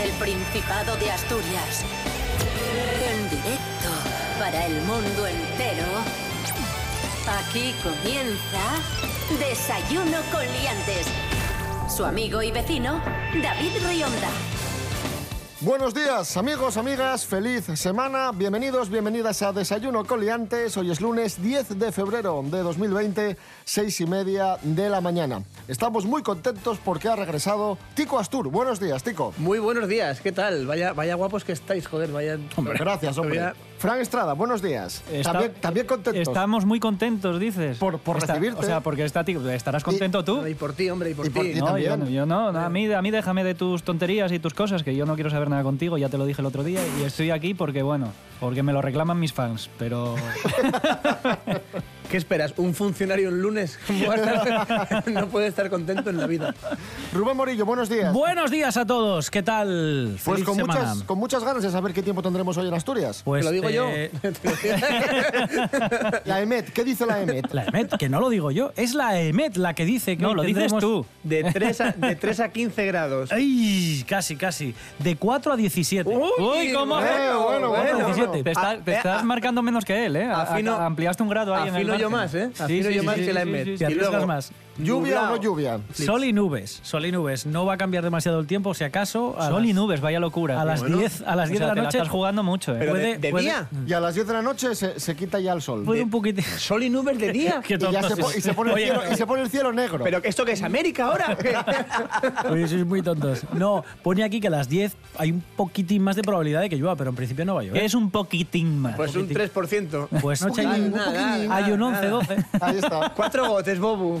desde el Principado de Asturias. En directo para el mundo entero. Aquí comienza Desayuno con Liantes. Su amigo y vecino, David Rionda. Buenos días, amigos, amigas, feliz semana. Bienvenidos, bienvenidas a Desayuno Coliantes. Hoy es lunes 10 de febrero de 2020, seis y media de la mañana. Estamos muy contentos porque ha regresado Tico Astur. Buenos días, Tico. Muy buenos días, ¿qué tal? Vaya, vaya guapos que estáis, joder, vaya. Hombre, gracias, hombre. Vaya- Fran Estrada, buenos días. Está- también, también contentos. Estamos muy contentos, dices. Por- por Está- recibirte. O sea, porque está, estarás contento tú. Y por ti, hombre, y por Y por ti. ti No, yo, también. no, yo no, no, a mí, a mí déjame de tus tonterías y tus cosas, que yo no quiero saber nada contigo, ya te lo dije el otro día, y estoy aquí porque, bueno, porque me lo reclaman mis fans, pero... ¿Qué esperas? ¿Un funcionario un lunes? ¿Cómo va a estar- no puede estar contento en la vida. Rubén Morillo, buenos días. Buenos días a todos, ¿qué tal? pues Feliz con semana. muchas, con muchas ganas de saber qué tiempo tendremos hoy en Asturias. Pues, Te lo digo eh, yo. La EMET, ¿qué dice la EMET? La EMET, que no lo digo yo, es la EMET la que dice que No, hoy lo dices tú. De 3 a, de 3 a 15 grados. ¡Ay! Casi, casi. De 4 a 17. Uy, ¿cómo? Bueno, bueno, bueno. 17. Te, está- Ah, te eh, estás ah, marcando menos que él, ¿eh? A- afino- a- ampliaste un grado ahí en el yo más, ¿eh? Sí, yo más que la EMET. Y luego, más. ¿Lluvia o no lluvia? Sol y nubes, sol y nubes. No va a cambiar demasiado el tiempo, si acaso. a Sol y nubes, vaya locura. A las Bueno. 10, a las O 10 sea, de la noche. estás jugando mucho, ¿eh? Pero Puede- de, de puede- día. Y a las 10 de la noche se, se quita ya el sol. Puede un poquitín. Sol y nubes de día. Y, ya se, po- sois. y se pone el cielo, y se pone el cielo negro. ¿Pero esto qué es América ahora? Oye, sois muy tontos. No, pone aquí que a las 10 hay un poquitín más de probabilidad de que llueva, pero en principio no va a llover. Es un poquitín más. Pues un 3%. Pues noche Nada, hay, un- nada, nada, hay un nada. 11, 12. Ahí está. Cuatro gotes, Bobu.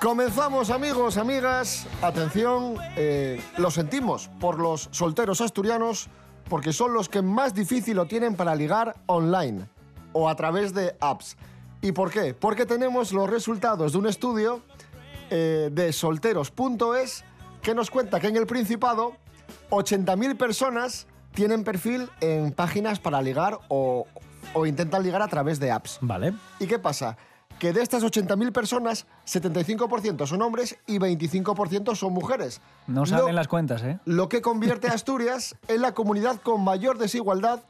Comenzamos amigos, amigas. Atención, eh, lo sentimos por los solteros asturianos porque son los que más difícil lo tienen para ligar online o a través de apps. ¿Y por qué? Porque tenemos los resultados de un estudio eh, de solteros.es que nos cuenta que en el Principado 80.000 personas tienen perfil en páginas para ligar o, o intentan ligar a través de apps. Vale. ¿Y qué pasa? Que de estas 80.000 personas, 75% son hombres y 25% son mujeres. No Lo- salen las cuentas, ¿eh? Lo que convierte a Asturias en la comunidad con mayor desigualdad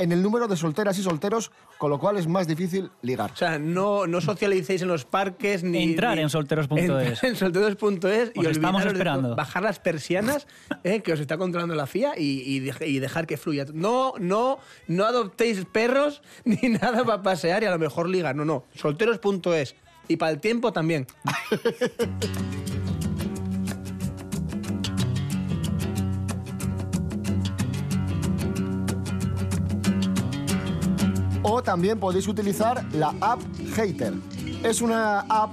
en el número de solteras y solteros, con lo cual es más difícil ligar. O sea, no, no socialicéis en los parques ni. Entrar ni- en solteros.es. Entrar en solteros.es y Os estamos olvidaros de esperando. bajar las persianas eh, que os está controlando la FIA y, y y dejar que fluya. No, no, no adoptéis perros ni nada para pasear y a lo mejor ligar. No, no. Solteros.es. Y para el tiempo también. también podéis utilizar la app Hater. Es una app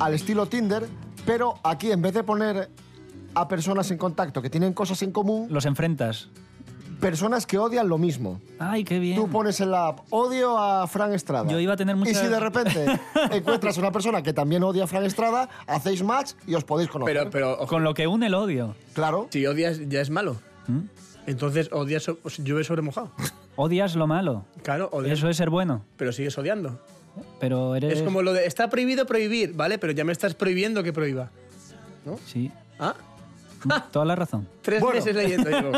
al estilo Tinder, pero aquí en vez de poner a personas en contacto que tienen cosas en común, Los enfrentas. personas que odian lo mismo. Ay, qué bien. Tú pones en la app, odio a Fran Estrada. Yo iba a tener Y muchas- si de repente encuentras una persona que también odia a Fran Estrada, hacéis match y os podéis conocer. Pero, pero ojo, Con lo que une el odio. Claro. si odias ya es malo. ¿Mm? Entonces odias, so- llueve sobre mojado. Odias lo malo. Claro, odias, Eso es ser bueno. pero sigues odiando. Pero eres... Es como lo de, está prohibido prohibir, ¿vale? Pero ya me estás prohibiendo que prohíba. Sí. ¿Ah? Toda la razón. Tres Bueno. meses leyendo llevo.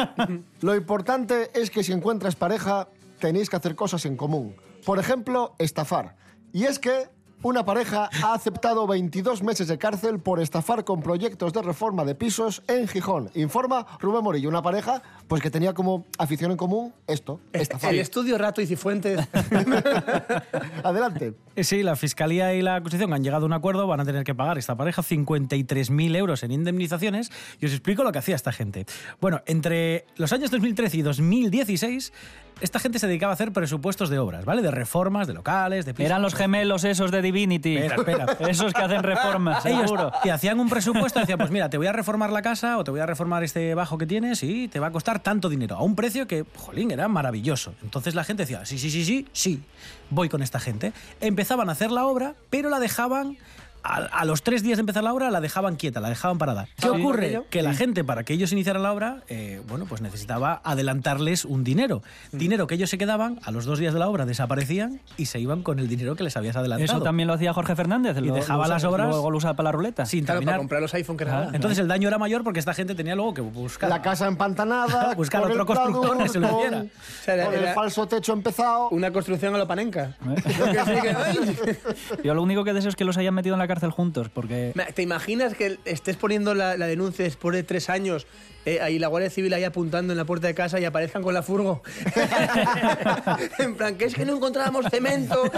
Lo importante es que si encuentras pareja, tenéis que hacer cosas en común. Por ejemplo, estafar. Y es que Una pareja ha aceptado 22 meses de cárcel por estafar con proyectos de reforma de pisos en Gijón. Informa Rubén Morillo, una pareja pues que tenía como afición en común esto, estafar. El estudio Rato y Cifuentes. Adelante. Eh, Sí, la Fiscalía y la acusación han llegado a un acuerdo, van a tener que pagar esta pareja 53.000 euros en indemnizaciones y os explico lo que hacía esta gente. Bueno, entre los años 2013 y 2016, esta gente se dedicaba a hacer presupuestos de obras, ¿vale? De reformas, de locales, de pisos. Eran los gemelos esos de Divinity. Espera, espera. Esos que hacen reformas, Ellos seguro. te hacían un presupuesto y decían, pues mira, te voy a reformar la casa o te voy a reformar este bajo que tienes y te va a costar tanto dinero, a un precio que, jolín, era maravilloso. Entonces la gente decía, sí, sí, sí, sí, sí, voy con esta gente. Empezaban a hacer la obra, pero la dejaban... A, a los tres días de empezar la obra la dejaban quieta, la dejaban parada. ¿Qué Sí. ocurre? Que la gente, para que ellos iniciaran la obra, eh, bueno, pues necesitaba adelantarles un dinero. Dinero que ellos se quedaban, a los dos días de la obra desaparecían y se iban con el dinero que les habías adelantado. Eso también lo hacía Jorge Fernández. Y lo- dejaba lo usa- las obras- Luego lo usa para la ruleta. sin Claro, para terminar. comprar los iPhone que era. Ah, Entonces el daño era mayor porque esta gente tenía luego que buscar. La casa empantanada, Buscar con otro constructor que se lo con- hiciera. O sea, era- con el era- falso techo empezado. Una construcción a lo panenca. ¿Eh? Que sí, que- ¡ay! Yo lo único que deseo es que los hayan metido en la cárcel juntos, porque ¿Te imaginas que estés poniendo la, la denuncia después de tres años eh, ahí la Guardia Civil ahí apuntando en la puerta de casa y aparezcan con la furgo? en plan, que es que no encontrábamos cemento.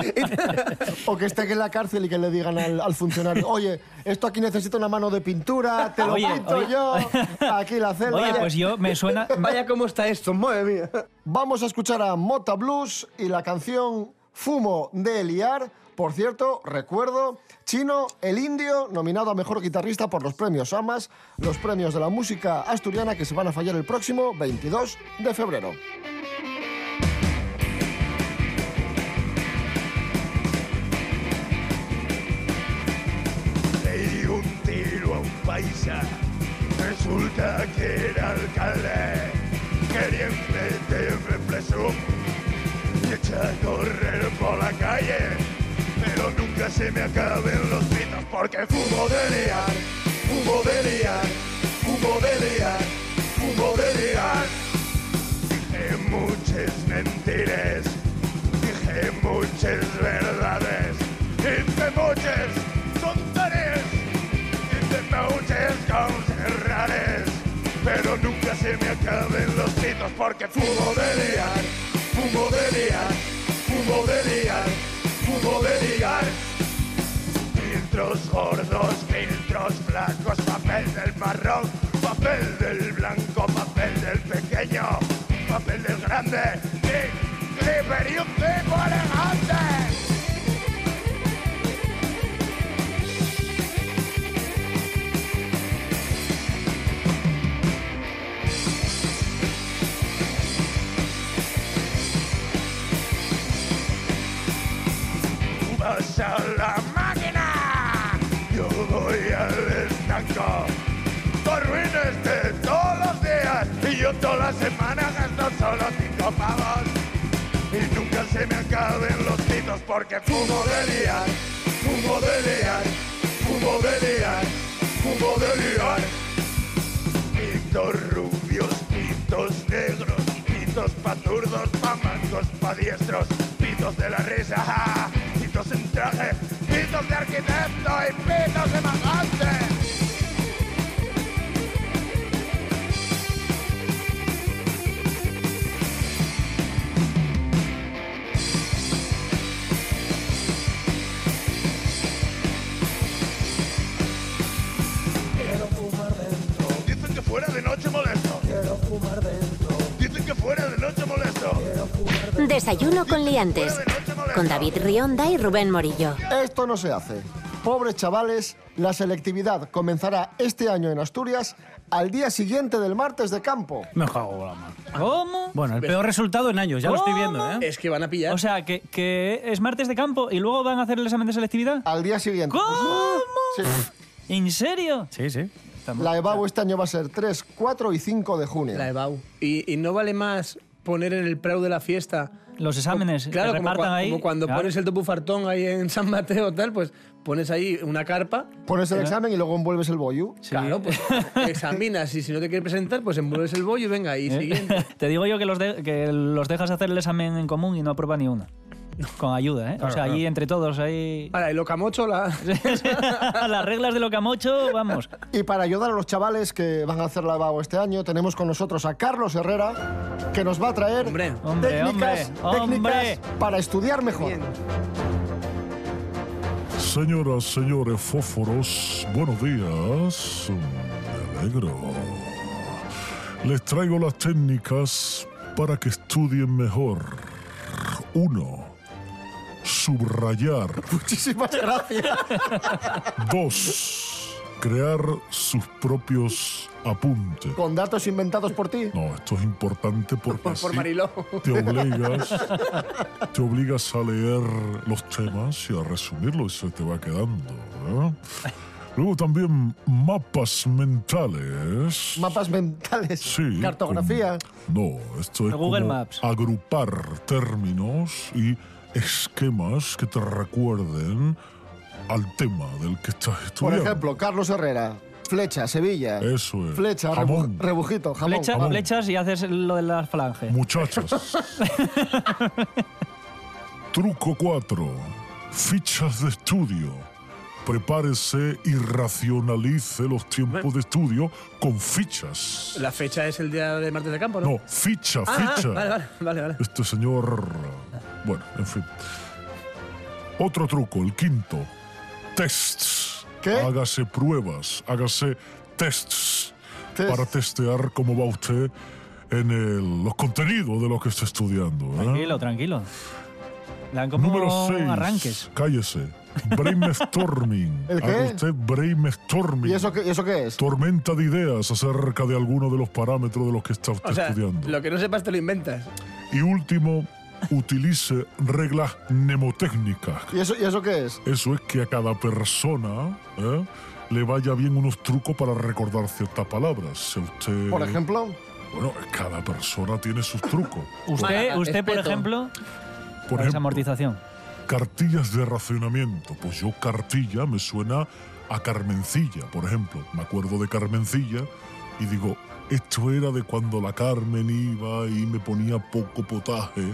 O que esté en la cárcel y que le digan al, al funcionario, oye, esto aquí necesita una mano de pintura, te lo Oye, pinto oye. yo, aquí la celda. Oye, pues yo me suena. Vaya cómo está esto, madre mía. Vamos a escuchar a Mota Blues y la canción Fumo de Liar. Por cierto, recuerdo, Chino, el indio, nominado a Mejor Guitarrista por los premios AMAS, los premios de la música asturiana que se van a fallar el próximo 22 de febrero. Un tiro a un paisa, resulta que era alcalde. Quería preso y echar a correr por la calle. Pero nunca se me acaben los pitos porque fumo de liar, fumo de liar, fumo de liar, fumo de liar. Dije muchas mentiras, dije muchas verdades, hice muchas tonterías, hice muchas cosas raras, pero nunca se me acaben los pitos porque fumo de liar, fumo de liar, fumo de liar, fumo de liar. Filtros gordos, filtros blancos, papel del marrón, papel del blanco, papel del pequeño, papel del grande, y Clipper y un tipo elegante. Tú vas a la máquina, yo voy al estanco. Dos ruines de todos los días y yo toda la semana gasto solo cinco pavos. Y nunca se me acaben los titos porque fumo de liar, fumo de liar, fumo de liar, fumo de liar. Pitos rubios, pitos negros, pitos pa' zurdos, pa' mancos, pa' diestros, pitos de la risa, traje, pitos de arquitecto y pitos de magante. Dicen que fuera de noche molesto. Dicen que fuera de noche molesto. Desayuno con liantes. Con David Rionda y Rubén Morillo. Esto no se hace. Pobres chavales, la selectividad comenzará este año en Asturias al día siguiente del martes de campo. Me cago la mano. ¿Cómo? Bueno, el peor resultado en años, ya lo estoy viendo, ¿eh? Es que van a pillar. O sea, que, que es martes de campo y luego van a hacer el examen de selectividad. Al día siguiente. ¿Cómo? Sí. ¿En serio? Sí, sí. La EBAU este año va a ser 3, 4 y 5 de junio. La EBAU. Y, y no vale más poner en el preu de la fiesta. Los exámenes Claro, que como, repartan cua- ahí. como cuando Claro. pones el topu fartón ahí en San Mateo tal, pues pones ahí una carpa. Pones el examen y luego envuelves el bollo. Claro, pues examinas y si no te quieres presentar, pues envuelves el bollo y venga, y ¿Eh? siguiente. Te digo yo que los, de- que los dejas hacer el examen en común y no aprueba ni una. Con ayuda, ¿eh? o sea, allí entre todos, ahí... Ahora, el locamocho, la... Las reglas de Locamocho, vamos. Y para ayudar a los chavales que van a hacer lavabo este año, tenemos con nosotros a Carlos Herrera, que nos va a traer Hombre. Hombre, técnicas, hombre, técnicas hombre. para estudiar mejor. Bien. Señoras, señores fósforos, buenos días. Me alegro. Les traigo las técnicas para que estudien mejor. Uno, subrayar. Muchísimas gracias. Dos, crear sus propios apuntes. Con datos inventados por ti. No, esto es importante porque Por, por así Mariló. te obligas, te obligas a leer los temas y a resumirlos y se te va quedando. ¿eh? Luego también mapas mentales. Mapas mentales. Sí. Cartografía. como- no, esto es Google como Maps. agrupar términos y esquemas que te recuerden al tema del que estás Por estudiando. ejemplo, Carlos Herrera. Flecha, Sevilla. Eso es. Flecha, rebu- Jamón. rebujito, jamón. Flecha- jamón. flechas y haces lo de la falange. Muchachos. Truco 4. Fichas de estudio. Prepárese y racionalice los tiempos de estudio con fichas. La fecha es el día de martes de campo, ¿no? No, ficha, Ah, ficha. vale, vale, vale, vale. Este señor. Bueno, en fin. Otro truco, el quinto. Tests. ¿Qué? Hágase pruebas, hágase tests Test. para testear cómo va usted en el- los contenidos de lo que está estudiando. ¿eh? Tranquilo, tranquilo. Le como Número 6. arranques. Cállese. Brainstorming. ¿El qué? Haga usted brainstorming. ¿Y eso qué, y eso qué es? Tormenta de ideas acerca de alguno de los parámetros de los que está usted O sea, estudiando. lo que no sepas te lo inventas. Y último, utilice reglas mnemotécnicas. ¿Y eso, ¿Y eso qué es? Eso es que a cada persona ¿eh? le vaya bien unos trucos para recordar ciertas palabras. Si usted, Por ejemplo, Bueno, cada persona tiene sus trucos. Usted, usted por ejemplo, Por esa ejemplo, amortización. cartillas de racionamiento. Pues yo cartilla me suena a Carmencilla, por ejemplo. Me acuerdo de Carmencilla y digo, esto era de cuando la Carmen iba y me ponía poco potaje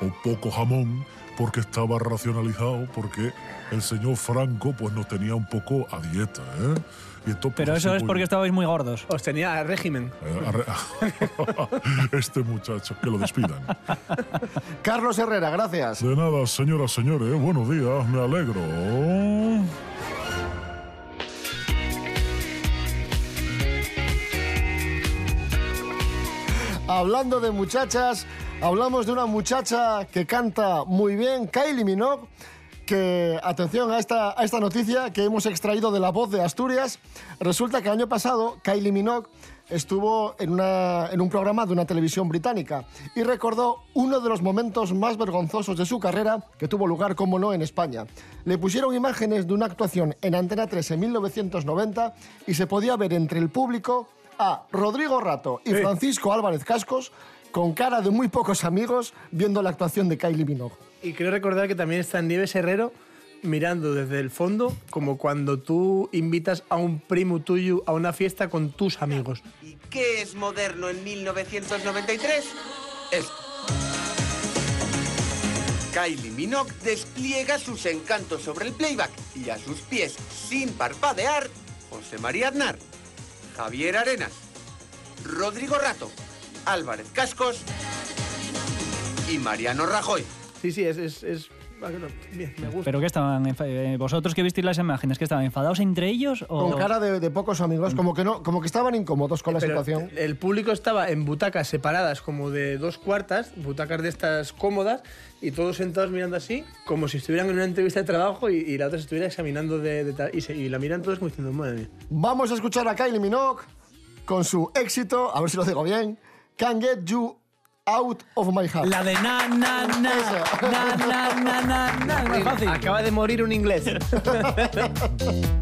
o poco jamón porque estaba racionalizado, porque el señor Franco pues nos tenía un poco a dieta, ¿eh? Y entonces, Pero pues, eso así es porque estabais muy gordos. Os tenía a régimen. Eh, este muchacho, que lo despidan. Carlos Herrera, gracias. De nada, señoras, señores, buenos días, me alegro. Hablando de muchachas, hablamos de una muchacha que canta muy bien, Kylie Minogue, que, atención a esta, a esta noticia que hemos extraído de La Voz de Asturias. Resulta que el año pasado Kylie Minogue estuvo en, una- en un programa de una televisión británica y recordó uno de los momentos más vergonzosos de su carrera que tuvo lugar, como no, en España. Le pusieron imágenes de una actuación en Antena 3 en 1990 y se podía ver entre el público a Rodrigo Rato y Francisco Álvarez Cascos con cara de muy pocos amigos viendo la actuación de Kylie Minogue. Y quiero recordar que también está Nieves Herrero mirando desde el fondo, como cuando tú invitas a un primo tuyo a una fiesta con tus amigos. ¿Y qué es moderno en 1993? Esto. Kylie Minogue despliega sus encantos sobre el playback y a sus pies, sin parpadear, José María Aznar, Javier Arenas, Rodrigo Rato, Álvarez Cascos y Mariano Rajoy. Sí, sí, es... es, es- bien, me gusta. ¿Pero qué estaban? eh, ¿Vosotros que visteis las imágenes, que estaban enfadados entre ellos? O... Con cara de, de pocos amigos, como que, no, como que estaban incómodos con la Pero situación. el público estaba en butacas separadas como de dos cuartas, butacas de estas cómodas, y todos sentados mirando así, como si estuvieran en una entrevista de trabajo y, y la otra se estuviera examinando de, de y, se- y la miran todos como diciendo, madre mía. Vamos a escuchar a Kylie Minogue con su éxito, a ver si lo digo bien, Can't Get You Out of My Heart. La de na, na, na, Esa. na, na, na, na, na. No es fácil. Acaba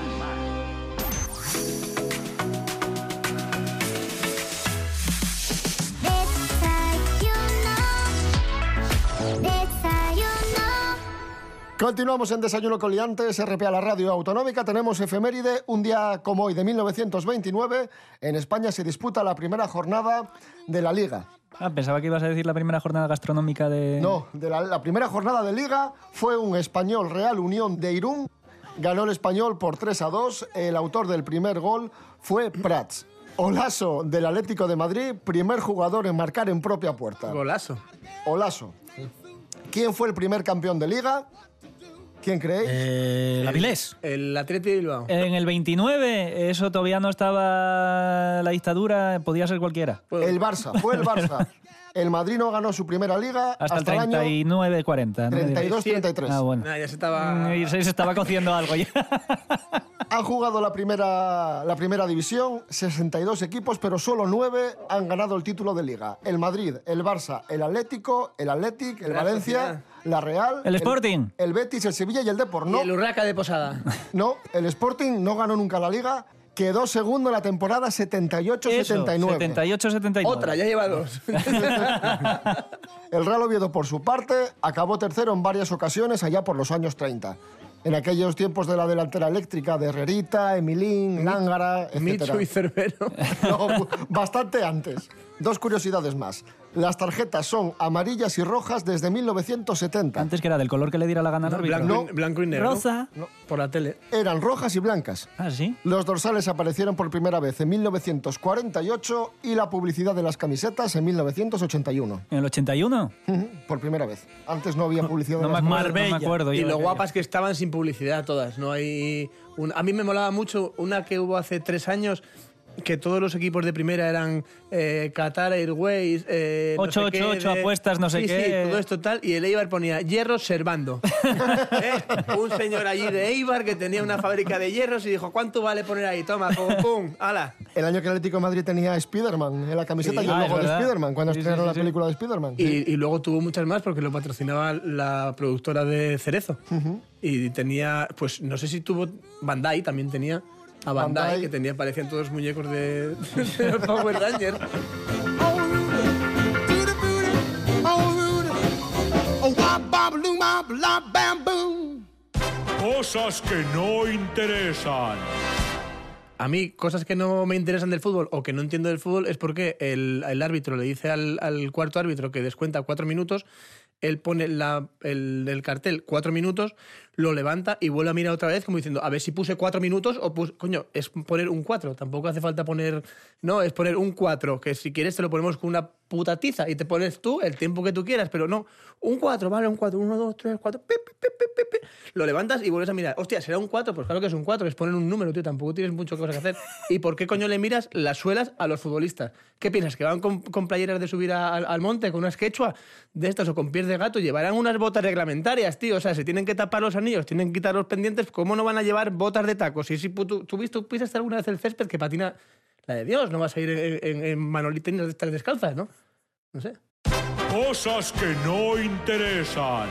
Continuamos en Desayuno con Liantes, RPA, la radio autonómica. Tenemos efeméride. Un día como hoy, de 1929, en España se disputa la primera jornada de la Liga. Ah, pensaba que ibas a decir la primera jornada gastronómica de... No, de la, la primera jornada de Liga fue un español Real Unión de Irún. Ganó el español por 3 a 2. El autor del primer gol fue Prats. Olaso del Atlético de Madrid, primer jugador en marcar en propia puerta. Golazo. Olaso. ¿Quién fue el primer campeón de Liga? ¿Quién creéis? Eh, la Vilés. El Atleti de Bilbao. En el 29, eso todavía no estaba la dictadura, podía ser cualquiera. El Barça, fue el Barça. El Madrid no ganó su primera liga Hasta, hasta, el el año 39-40. ¿no? 32-33. Ah, bueno. Nah, ya se estaba... Y se se estaba cociendo algo ya. Han jugado la primera, la primera división, 62 equipos, pero solo 9 han ganado el título de liga. El Madrid, el Barça, el Atlético, el Athletic, el Valencia, la Real, El Sporting. el, Betis, el Sevilla y el Depor. Y No, el Urraca de Posada. no, el Sporting no ganó nunca la liga, quedó segundo en la temporada 78-79. 78-79. Otra, ya lleva dos. El Real Oviedo, por su parte, acabó tercero en varias ocasiones allá por los años 30. En aquellos tiempos de la delantera eléctrica de Herrerita, Emilín, Lángara, etc. Micho y Cerbero. No, bastante antes. Dos curiosidades más. Las tarjetas son amarillas y rojas desde 1970. Antes que era del color que le diera la gana al árbitro. Blanco, y, blanco y negro. Rosa. Por la tele. Eran rojas y blancas. Ah, sí. Los dorsales aparecieron por primera vez en 1948 y la publicidad de las camisetas en 1981. ¿En el 81? Ujú, Por primera vez. Antes no había publicidad de No me las acuerdo, no me acuerdo. Y lo de guapas que estaban sin publicidad todas. No hay. un- A mí me molaba mucho una que hubo hace tres años. Que todos los equipos de primera eran eh, Qatar Airways. Eh, no sé 888 qué, apuestas, no sé sí, qué. Sí, todo esto tal. Y el Eibar ponía hierro servando. ¿Eh? Un señor allí de Eibar que tenía una fábrica de hierros y dijo: ¿Cuánto vale poner ahí? Toma, pum, pum, ala. El año que el Atlético de Madrid tenía Spider-Man en la camiseta Sí. y el Ah, logo de. Spider-Man cuando Sí, estrenaron sí, la sí. película de Spider-Man. Y, y luego tuvo muchas más porque lo patrocinaba la productora de Cerezo. Y tenía, pues no sé si tuvo Bandai, también tenía a Bandai, Bandai. que tenía, parecían todos muñecos de, de los Power Rangers. Cosas que no interesan. A mí, cosas que no me interesan del fútbol o que no entiendo del fútbol es porque el, el árbitro le dice al, al cuarto árbitro que descuenta cuatro minutos, él pone la- el, el cartel cuatro minutos, lo levanta y vuelve a mirar otra vez como diciendo, a ver si puse cuatro minutos o puse... Coño, es poner un cuatro, tampoco hace falta poner... No, es poner un cuatro, que si quieres te lo ponemos con una puta tiza y te pones tú el tiempo que tú quieras, pero no, un cuatro, vale, un cuatro, uno, dos, tres, cuatro, pi, pi, pi, pi, pi, pi. lo levantas y vuelves a mirar. Hostia, ¿será un cuatro? Pues claro que es un cuatro, es poner un número, tío, tampoco tienes mucho que hacer. ¿Y por qué coño le miras las suelas a los futbolistas? ¿Qué piensas? ¿Que van con, con playeras de subir a- al, al monte, con unas quechua de estas o con pies de gato? Llevarán unas botas reglamentarias, tío. O sea, se tienen que tapar los anillos, tienen que quitar los pendientes. ¿Cómo no van a llevar botas de tacos? Y si tú, tú, tú pisaste alguna vez el césped que patina la de Dios, no vas a ir en, en, en manolitas de estas descalzas, ¿no? No sé. Cosas que no interesan.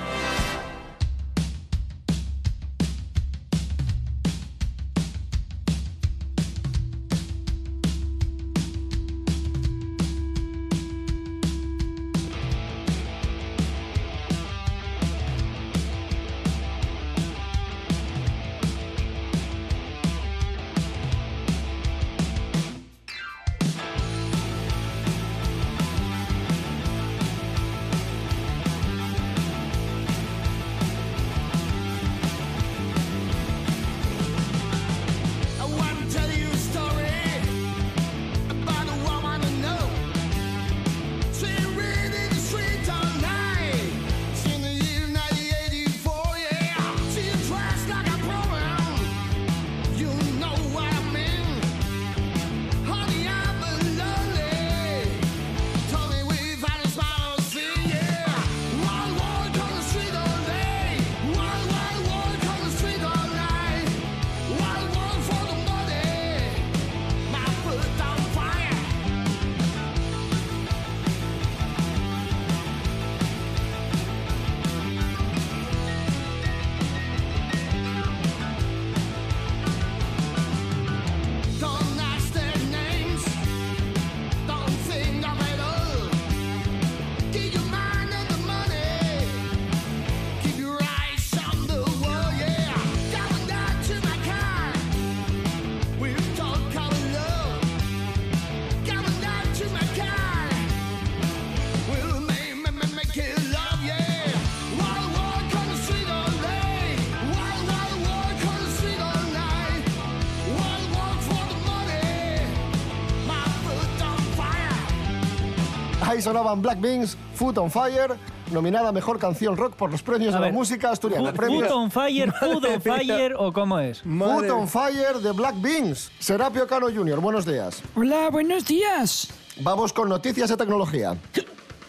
Ahí sonaban Black Beans, Foot on Fire, nominada a Mejor Canción Rock por los premios A de ver, la música asturiana. Food on Fire, Food on. Fire o cómo es. Foot on Fire de Black Beans. Serapio Cano Jr., buenos días. Hola, buenos días. Vamos con noticias de tecnología.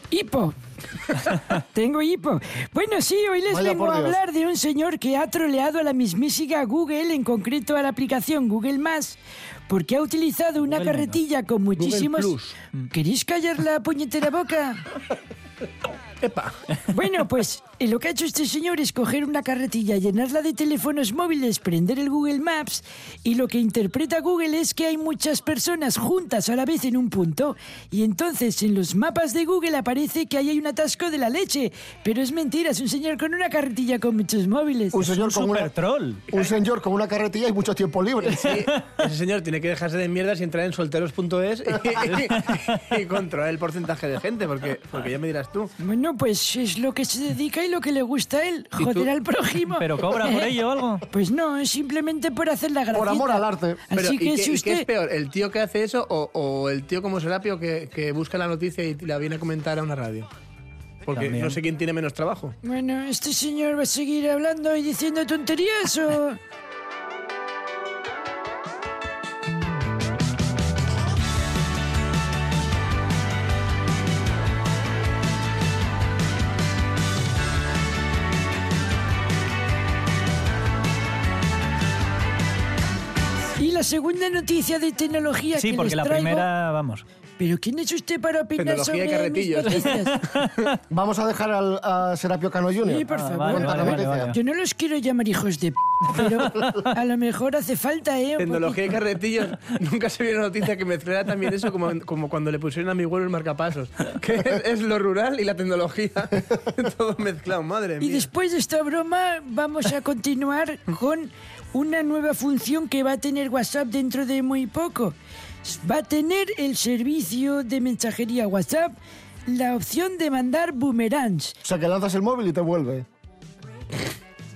Hipo. Tengo hipo. Bueno, sí, hoy les Vaya vengo a hablar de un señor que ha troleado a la mismísima Google, en concreto a la aplicación Google Más, porque ha utilizado una Google carretilla con muchísimos... Plus. ¿Queréis callar la puñetera boca? Epa. Bueno, pues lo que ha hecho este señor es coger una carretilla, llenarla de teléfonos móviles, prender el Google Maps y lo que interpreta Google es que hay muchas personas juntas a la vez en un punto y entonces en los mapas de Google aparece que ahí hay un atasco de la leche, pero es mentira, es un señor con una carretilla con muchos móviles. Un señor, con una, Super troll. un señor con una carretilla y mucho tiempo libre. Sí, ese señor tiene que dejarse de mierdas y entrar en solteros.es y, y controlar el porcentaje de gente, porque, porque ya me dirás tú. Bueno, pues es lo que se dedica y lo que le gusta a él, joder al prójimo. ¿Pero cobra por ello o algo? Pues no, es simplemente por hacer la gracia. Por amor al arte. Pero, Así ¿y, que qué, si y qué usted... es peor, el tío que hace eso o, o el tío como Serapio que, que busca la noticia y la viene a comentar a una radio? Porque También. no sé quién tiene menos trabajo. Bueno, ¿este señor va a seguir hablando y diciendo tonterías o...? Segunda noticia de tecnología Sí, que porque les la traigo... primera, vamos. ¿Pero quién es usted para opinar Tecnología y sobre mis carretillos. noticias? Vamos a dejar al, a Serapio Cano Jr. Sí, por Ah, favor. vale, vale, vale, vale. Yo no los quiero llamar hijos de p, pero a lo mejor hace falta, ¿eh? Un Tecnología y poquito. carretillos. Nunca se vio una noticia que mezclara también eso como, como cuando le pusieron a mi abuelo el marcapasos. Que es, es lo rural y la tecnología. Todo mezclado, madre Y mía. después de esta broma vamos a continuar con una nueva función que va a tener WhatsApp dentro de muy poco. Va a tener el servicio de mensajería WhatsApp la opción de mandar boomerangs. O sea, que lanzas el móvil y te vuelve.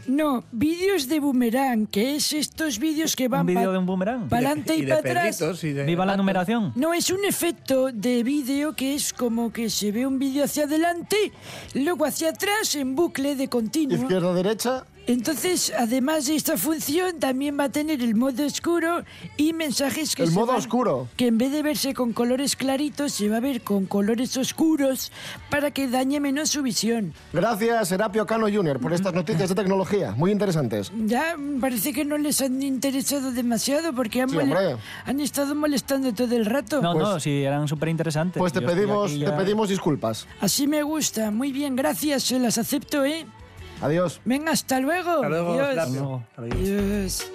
No, vídeos de boomerang, que es estos vídeos que ¿Un van vídeo de un boomerang? para adelante y, de para atrás. y de Viva la numeración. No, es un efecto de vídeo que es como que se ve un vídeo hacia adelante, luego hacia atrás en bucle de continuo. Izquierda, derecha. Entonces, además de esta función, también va a tener el modo oscuro y mensajes que El se modo van- oscuro. que en vez de verse con colores claritos, se va a ver con colores oscuros para que dañe menos su visión. Gracias, Serapio Cano Jr., por estas noticias de tecnología. Muy interesantes. Ya parece que no les han interesado demasiado porque han, Sí, han estado molestando todo el rato. No, Pues- no, sí, eran súper interesantes. Pues te Yo pedimos, aquí te ya- pedimos disculpas. Así me gusta. Muy bien, gracias. Se las acepto, ¿eh? Adiós. Venga, hasta luego. Hasta luego, Adiós. Adiós.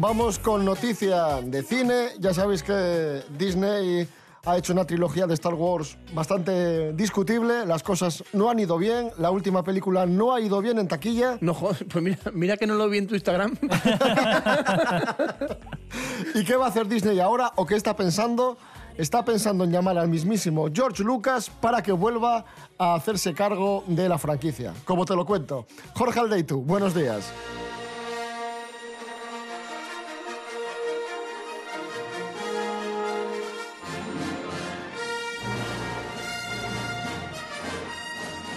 Vamos con noticia de cine. Ya sabéis que Disney ha hecho una trilogía de Star Wars bastante discutible. Las cosas no han ido bien. La última película no ha ido bien en taquilla. No, joder, pues mira, mira que no lo vi en tu Instagram. ¿Y qué va a hacer Disney ahora o qué está pensando? Está pensando en llamar al mismísimo George Lucas para que vuelva a hacerse cargo de la franquicia. Como te lo cuento. Jorge Aldeitu, buenos días.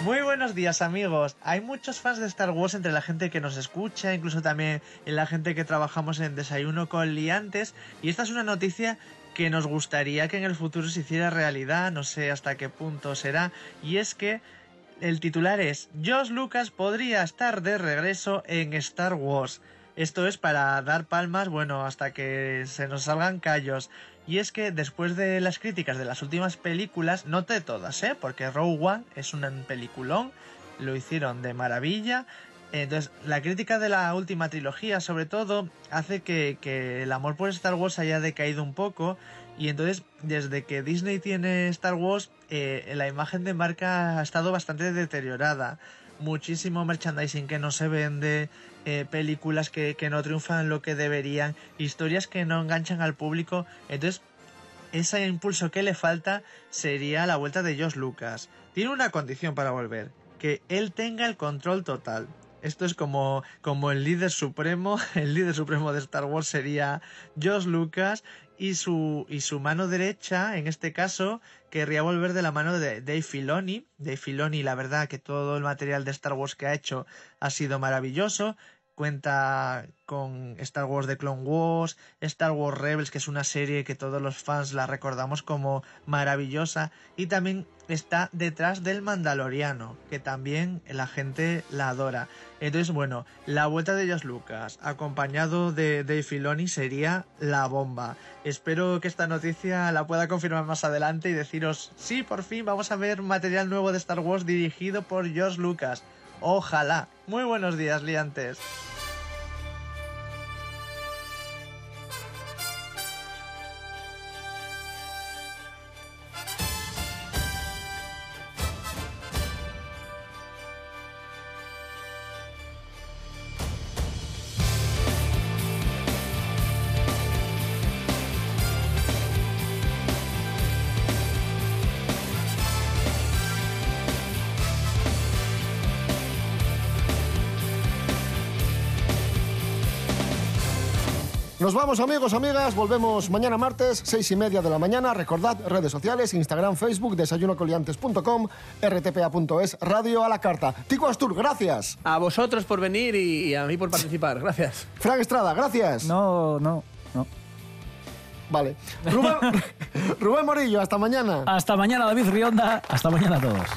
Muy buenos días amigos. Hay muchos fans de Star Wars entre la gente que nos escucha, incluso también en la gente que trabajamos en Desayuno con Liantes. Y esta es una noticia que nos gustaría que en el futuro se hiciera realidad, no sé hasta qué punto será. Y es que el titular es Josh Lucas podría estar de regreso en Star Wars. Esto es para dar palmas, bueno, hasta que se nos salgan callos. Y es que después de las críticas de las últimas películas, no de todas, ¿eh? Porque Rogue One es un peliculón, lo hicieron de maravilla. Entonces, la crítica de la última trilogía, sobre todo, hace que, que el amor por Star Wars haya decaído un poco. Y entonces, desde que Disney tiene Star Wars, eh, la imagen de marca ha estado bastante deteriorada. Muchísimo merchandising que no se vende, eh, películas que, que no triunfan lo que deberían, historias que no enganchan al público. Entonces, ese impulso que le falta sería la vuelta de Josh Lucas. Tiene una condición para volver, que él tenga el control total. Esto es como, como el líder supremo, el líder supremo de Star Wars sería George Lucas y su, y su mano derecha, en este caso, querría volver de la mano de Dave Filoni. Dave Filoni, la verdad que todo el material de Star Wars que ha hecho ha sido maravilloso. Cuenta con Star Wars de Clone Wars, Star Wars Rebels, que es una serie que todos los fans la recordamos como maravillosa, y también está detrás del Mandaloriano, que también la gente la adora. Entonces, bueno, la vuelta de Josh Lucas, acompañado de Dave Filoni, sería la bomba. Espero que esta noticia la pueda confirmar más adelante y deciros, sí, por fin vamos a ver material nuevo de Star Wars dirigido por Josh Lucas. Ojalá. Muy buenos días, liantes. Nos vamos amigos, amigas, volvemos mañana martes, seis y media de la mañana. Recordad redes sociales, Instagram, Facebook, desayunocoliantes.com, rtpa.es, radio a la carta. Tico Astur, gracias. A vosotros por venir y, y a mí por participar. Gracias. Frank Estrada, gracias. No, no, no. Vale. Rubén, Rubén Morillo, hasta mañana. Hasta mañana, David Rionda. Hasta mañana a todos.